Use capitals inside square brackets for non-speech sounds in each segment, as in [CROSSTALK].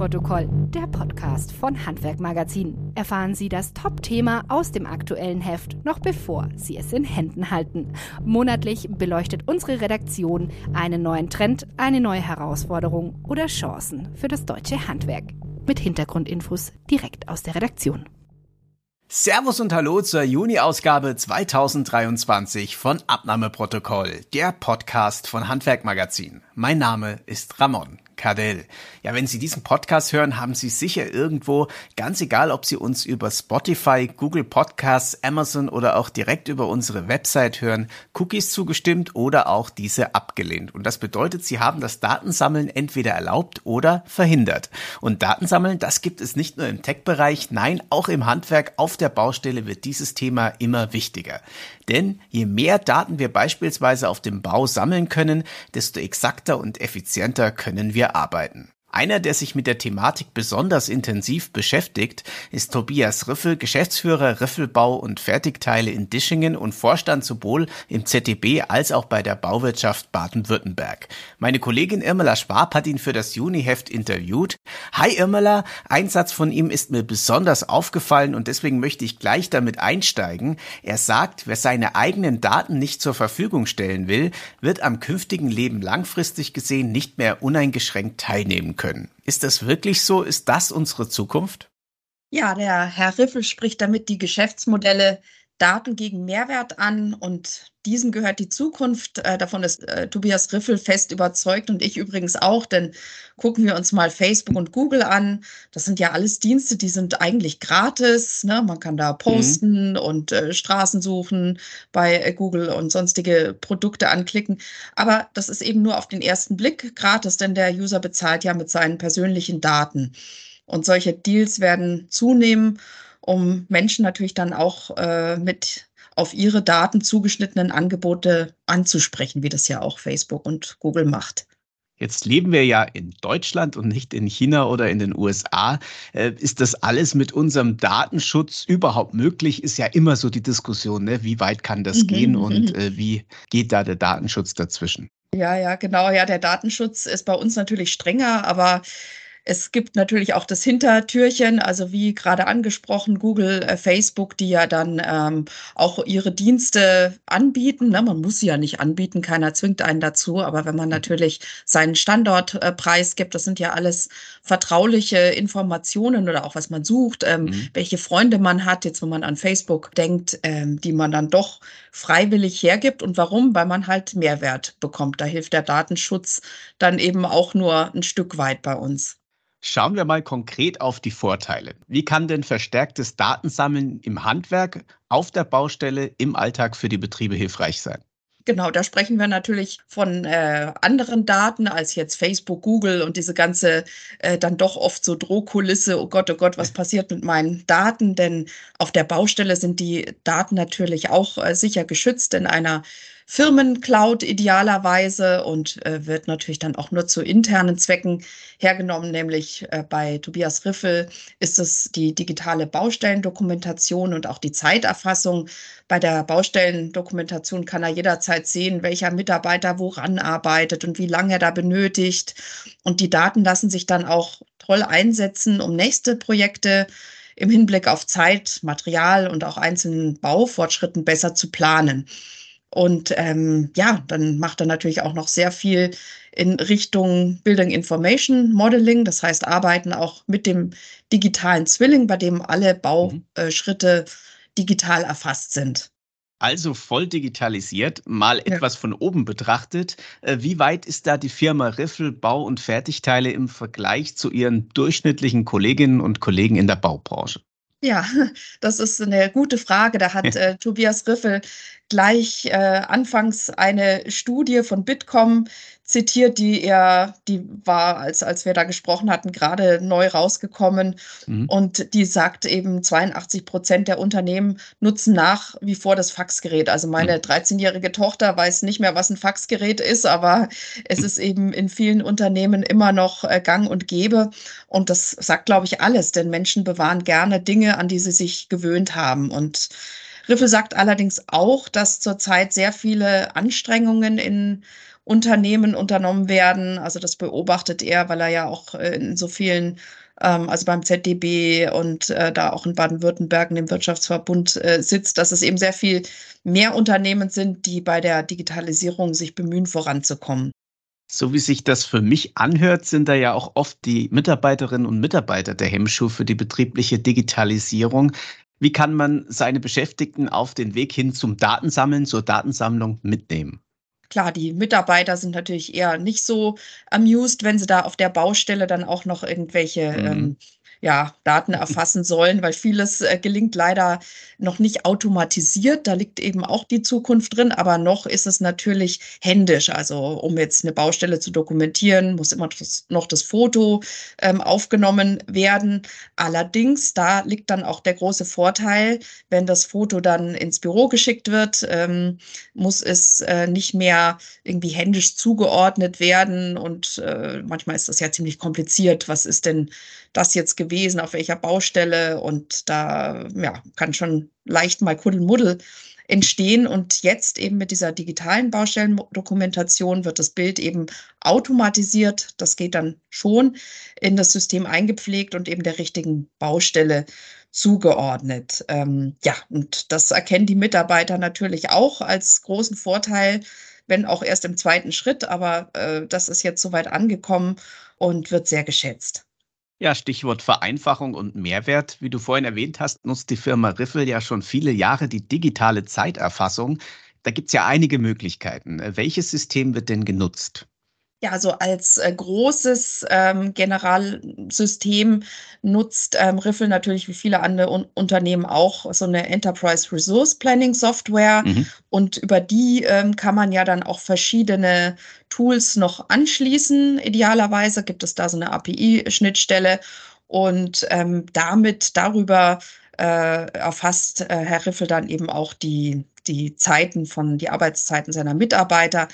Abnahmeprotokoll, der Podcast von Handwerkmagazin. Erfahren Sie das Top-Thema aus dem aktuellen Heft, noch bevor Sie es in Händen halten. Monatlich beleuchtet unsere Redaktion einen neuen Trend, eine neue Herausforderung oder Chancen für das deutsche Handwerk. Mit Hintergrundinfos direkt aus der Redaktion. Servus und Hallo zur Juni-Ausgabe 2023 von Abnahmeprotokoll, der Podcast von Handwerkmagazin. Mein Name ist Ramon. Kardell. Ja, wenn Sie diesen Podcast hören, haben Sie sicher irgendwo, ganz egal, ob Sie uns über Spotify, Google Podcasts, Amazon oder auch direkt über unsere Website hören, Cookies zugestimmt oder auch diese abgelehnt. Und das bedeutet, Sie haben das Datensammeln entweder erlaubt oder verhindert. Und Datensammeln, das gibt es nicht nur im Tech-Bereich, nein, auch im Handwerk, auf der Baustelle wird dieses Thema immer wichtiger. Denn je mehr Daten wir beispielsweise auf dem Bau sammeln können, desto exakter und effizienter können wir arbeiten. Einer, der sich mit der Thematik besonders intensiv beschäftigt, ist Tobias Riffel, Geschäftsführer Riffelbau und Fertigteile in Dischingen und Vorstand sowohl im ZDB als auch bei der Bauwirtschaft Baden-Württemberg. Meine Kollegin Irmela Schwab hat ihn für das Juniheft interviewt. Hi Irmela, ein Satz von ihm ist mir besonders aufgefallen und deswegen möchte ich gleich damit einsteigen. Er sagt, wer seine eigenen Daten nicht zur Verfügung stellen will, wird am künftigen Leben langfristig gesehen nicht mehr uneingeschränkt teilnehmen können. Ist das wirklich so? Ist das unsere Zukunft? Ja, der Herr Riffel spricht damit die Geschäftsmodelle Daten gegen Mehrwert an und diesem gehört die Zukunft. Äh, davon ist äh, Tobias Riffel fest überzeugt und ich übrigens auch, denn gucken wir uns mal Facebook und Google an. Das sind ja alles Dienste, die sind eigentlich gratis. Ne? Man kann da posten mhm. und äh, Straßen suchen bei äh, Google und sonstige Produkte anklicken. Aber das ist eben nur auf den ersten Blick gratis, denn der User bezahlt ja mit seinen persönlichen Daten. Und solche Deals werden zunehmen um Menschen natürlich dann auch äh, mit auf ihre Daten zugeschnittenen Angebote anzusprechen, wie das ja auch Facebook und Google macht. Jetzt leben wir ja in Deutschland und nicht in China oder in den USA. Äh, ist das alles mit unserem Datenschutz überhaupt möglich? Ist ja immer so die Diskussion, ne? wie weit kann das mhm. gehen und mhm. äh, wie geht da der Datenschutz dazwischen? Ja, ja, genau. Ja, der Datenschutz ist bei uns natürlich strenger, aber es gibt natürlich auch das Hintertürchen, also wie gerade angesprochen, Google, äh, Facebook, die ja dann ähm, auch ihre Dienste anbieten. Ne? Man muss sie ja nicht anbieten, keiner zwingt einen dazu, aber wenn man mhm. natürlich seinen Standort äh, preisgibt, das sind ja alles vertrauliche Informationen oder auch was man sucht, ähm, mhm. welche Freunde man hat, jetzt wenn man an Facebook denkt, ähm, die man dann doch freiwillig hergibt. Und warum? Weil man halt Mehrwert bekommt. Da hilft der Datenschutz dann eben auch nur ein Stück weit bei uns. Schauen wir mal konkret auf die Vorteile. Wie kann denn verstärktes Datensammeln im Handwerk, auf der Baustelle, im Alltag für die Betriebe hilfreich sein? Genau, da sprechen wir natürlich von äh, anderen Daten als jetzt Facebook, Google und diese ganze äh, dann doch oft so Drohkulisse. Oh Gott, oh Gott, was passiert mit meinen Daten? Denn auf der Baustelle sind die Daten natürlich auch äh, sicher geschützt in einer Firmencloud idealerweise und äh, wird natürlich dann auch nur zu internen Zwecken hergenommen, nämlich äh, bei Tobias Riffel ist es die digitale Baustellendokumentation und auch die Zeiterfassung. Bei der Baustellendokumentation kann er jederzeit sehen, welcher Mitarbeiter woran arbeitet und wie lange er da benötigt. Und die Daten lassen sich dann auch toll einsetzen, um nächste Projekte im Hinblick auf Zeit, Material und auch einzelnen Baufortschritten besser zu planen. Und ähm, ja, dann macht er natürlich auch noch sehr viel in Richtung Building Information Modeling, das heißt arbeiten auch mit dem digitalen Zwilling, bei dem alle mhm. Bauschritte digital erfasst sind. Also voll digitalisiert, mal ja. etwas von oben betrachtet. Äh, wie weit ist da die Firma Riffel Bau- und Fertigteile im Vergleich zu ihren durchschnittlichen Kolleginnen und Kollegen in der Baubranche? Ja, [LAUGHS] das ist eine gute Frage. Da hat äh, Tobias Riffel gleich äh, anfangs eine Studie von Bitkom zitiert, die er, die war, als, als wir da gesprochen hatten, gerade neu rausgekommen. Mhm. Und die sagt eben, 82 Prozent der Unternehmen nutzen nach wie vor das Faxgerät. Also meine mhm. 13-jährige Tochter weiß nicht mehr, was ein Faxgerät ist, aber es ist eben in vielen Unternehmen immer noch äh, gang und gäbe. Und das sagt, glaube ich, alles, denn Menschen bewahren gerne Dinge, an die sie sich gewöhnt haben. Und Riffel sagt allerdings auch, dass zurzeit sehr viele Anstrengungen in Unternehmen unternommen werden. Also das beobachtet er, weil er ja auch äh, in so vielen ähm, also beim ZDB und äh, da auch in Baden-Württemberg in dem Wirtschaftsverbund äh, sitzt, dass es eben sehr viel mehr Unternehmen sind, die bei der Digitalisierung sich bemühen, voranzukommen. So wie sich das für mich anhört, sind da ja auch oft die Mitarbeiterinnen und Mitarbeiter der Hemmschuh für die betriebliche Digitalisierung. Wie kann man seine Beschäftigten auf den Weg hin zum Datensammeln, zur Datensammlung mitnehmen? Klar, die Mitarbeiter sind natürlich eher nicht so amused, wenn sie da auf der Baustelle dann auch noch irgendwelche mhm. ähm, ja, Daten erfassen sollen, weil vieles äh, gelingt leider noch nicht automatisiert. Da liegt eben auch die Zukunft drin, aber noch ist es natürlich händisch. Also um jetzt eine Baustelle zu dokumentieren, muss immer das, noch das Foto ähm, aufgenommen werden. Allerdings, da liegt dann auch der große Vorteil, wenn das Foto dann ins Büro geschickt wird, ähm, muss es äh, nicht mehr irgendwie händisch zugeordnet werden. Und äh, manchmal ist das ja ziemlich kompliziert. Was ist denn das jetzt gewesen, auf welcher Baustelle und da ja, kann schon leicht mal Kuddelmuddel entstehen. Und jetzt eben mit dieser digitalen Baustellendokumentation wird das Bild eben automatisiert. Das geht dann schon in das System eingepflegt und eben der richtigen Baustelle zugeordnet. Ähm, ja, und das erkennen die Mitarbeiter natürlich auch als großen Vorteil, wenn auch erst im zweiten Schritt. Aber äh, das ist jetzt soweit angekommen und wird sehr geschätzt. Ja, Stichwort Vereinfachung und Mehrwert. Wie du vorhin erwähnt hast, nutzt die Firma Riffel ja schon viele Jahre die digitale Zeiterfassung. Da gibt es ja einige Möglichkeiten. Welches System wird denn genutzt? Ja, also als äh, großes ähm, Generalsystem nutzt ähm, Riffel natürlich wie viele andere Un Unternehmen auch so eine Enterprise Resource Planning Software. Mhm. Und über die ähm, kann man ja dann auch verschiedene Tools noch anschließen. Idealerweise gibt es da so eine API-Schnittstelle und ähm, damit darüber äh, erfasst äh, Herr Riffel dann eben auch die, die Zeiten von, die Arbeitszeiten seiner Mitarbeiter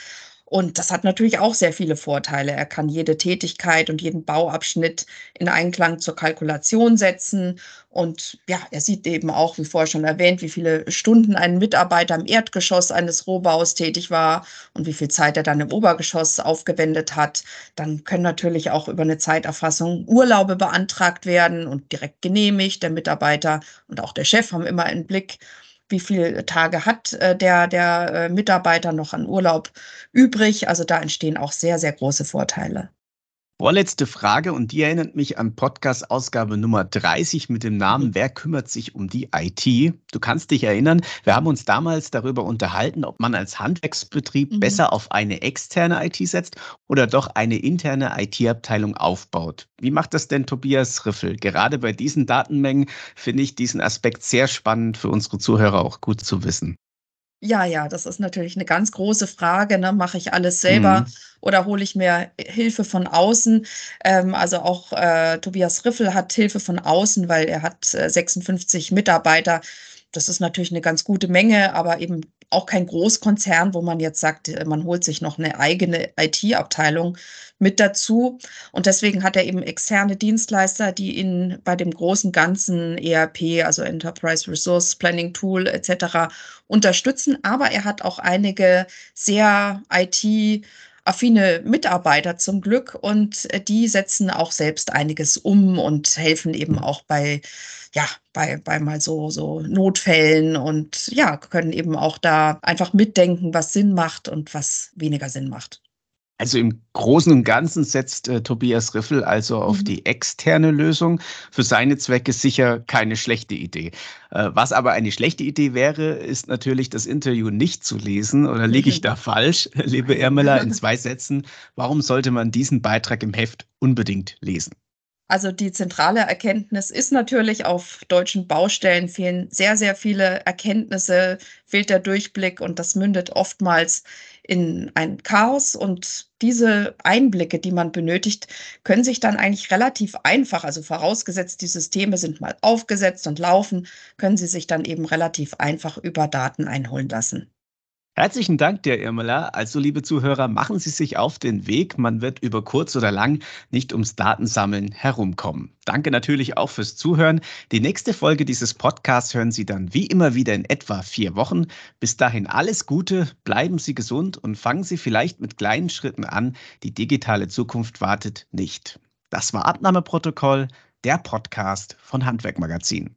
und das hat natürlich auch sehr viele Vorteile. Er kann jede Tätigkeit und jeden Bauabschnitt in Einklang zur Kalkulation setzen. Und ja, er sieht eben auch, wie vorher schon erwähnt, wie viele Stunden ein Mitarbeiter im Erdgeschoss eines Rohbaus tätig war und wie viel Zeit er dann im Obergeschoss aufgewendet hat. Dann können natürlich auch über eine Zeiterfassung Urlaube beantragt werden und direkt genehmigt. Der Mitarbeiter und auch der Chef haben immer einen Blick wie viele Tage hat äh, der, der äh, Mitarbeiter noch an Urlaub übrig. Also da entstehen auch sehr, sehr große Vorteile. Vorletzte Frage und die erinnert mich an Podcast-Ausgabe Nummer 30 mit dem Namen mhm. Wer kümmert sich um die IT? Du kannst dich erinnern, wir haben uns damals darüber unterhalten, ob man als Handwerksbetrieb mhm. besser auf eine externe IT setzt oder doch eine interne IT-Abteilung aufbaut. Wie macht das denn Tobias Riffel? Gerade bei diesen Datenmengen finde ich diesen Aspekt sehr spannend für unsere Zuhörer auch gut zu wissen. Ja, ja, das ist natürlich eine ganz große Frage, ne? Mache ich alles selber Mhm. oder hole ich mir Hilfe von außen? Ähm, also auch, äh, Tobias Riffel hat Hilfe von außen, weil er hat, äh, 56 Mitarbeiter. Das ist natürlich eine ganz gute Menge, aber eben auch kein Großkonzern, wo man jetzt sagt, äh, man holt sich noch eine eigene IT-Abteilung mit dazu. Und deswegen hat er eben externe Dienstleister, die ihn bei dem großen ganzen ERP, also Enterprise Resource Planning Tool etc. unterstützen. Aber er hat auch einige sehr IT- affine Mitarbeiter zum Glück und äh, die setzen auch selbst einiges um und helfen eben auch bei ja, bei, bei mal so, so Notfällen und ja, können eben auch da einfach mitdenken, was Sinn macht und was weniger Sinn macht. Also im Großen und Ganzen setzt äh, Tobias Riffel also auf mhm. die externe Lösung. Für seine Zwecke sicher keine schlechte Idee. Äh, was aber eine schlechte Idee wäre, ist natürlich das Interview nicht zu lesen. Oder liege ich da falsch, [LAUGHS] liebe Ermela, in [LAUGHS] zwei Sätzen? Warum sollte man diesen Beitrag im Heft unbedingt lesen? Also die zentrale Erkenntnis ist natürlich, auf deutschen Baustellen fehlen sehr, sehr viele Erkenntnisse, fehlt der Durchblick und das mündet oftmals in ein Chaos. Und diese Einblicke, die man benötigt, können sich dann eigentlich relativ einfach, also vorausgesetzt, die Systeme sind mal aufgesetzt und laufen, können sie sich dann eben relativ einfach über Daten einholen lassen. Herzlichen Dank dir, Irmela. Also, liebe Zuhörer, machen Sie sich auf den Weg. Man wird über kurz oder lang nicht ums Datensammeln herumkommen. Danke natürlich auch fürs Zuhören. Die nächste Folge dieses Podcasts hören Sie dann wie immer wieder in etwa vier Wochen. Bis dahin alles Gute, bleiben Sie gesund und fangen Sie vielleicht mit kleinen Schritten an. Die digitale Zukunft wartet nicht. Das war Abnahmeprotokoll, der Podcast von Handwerkmagazin.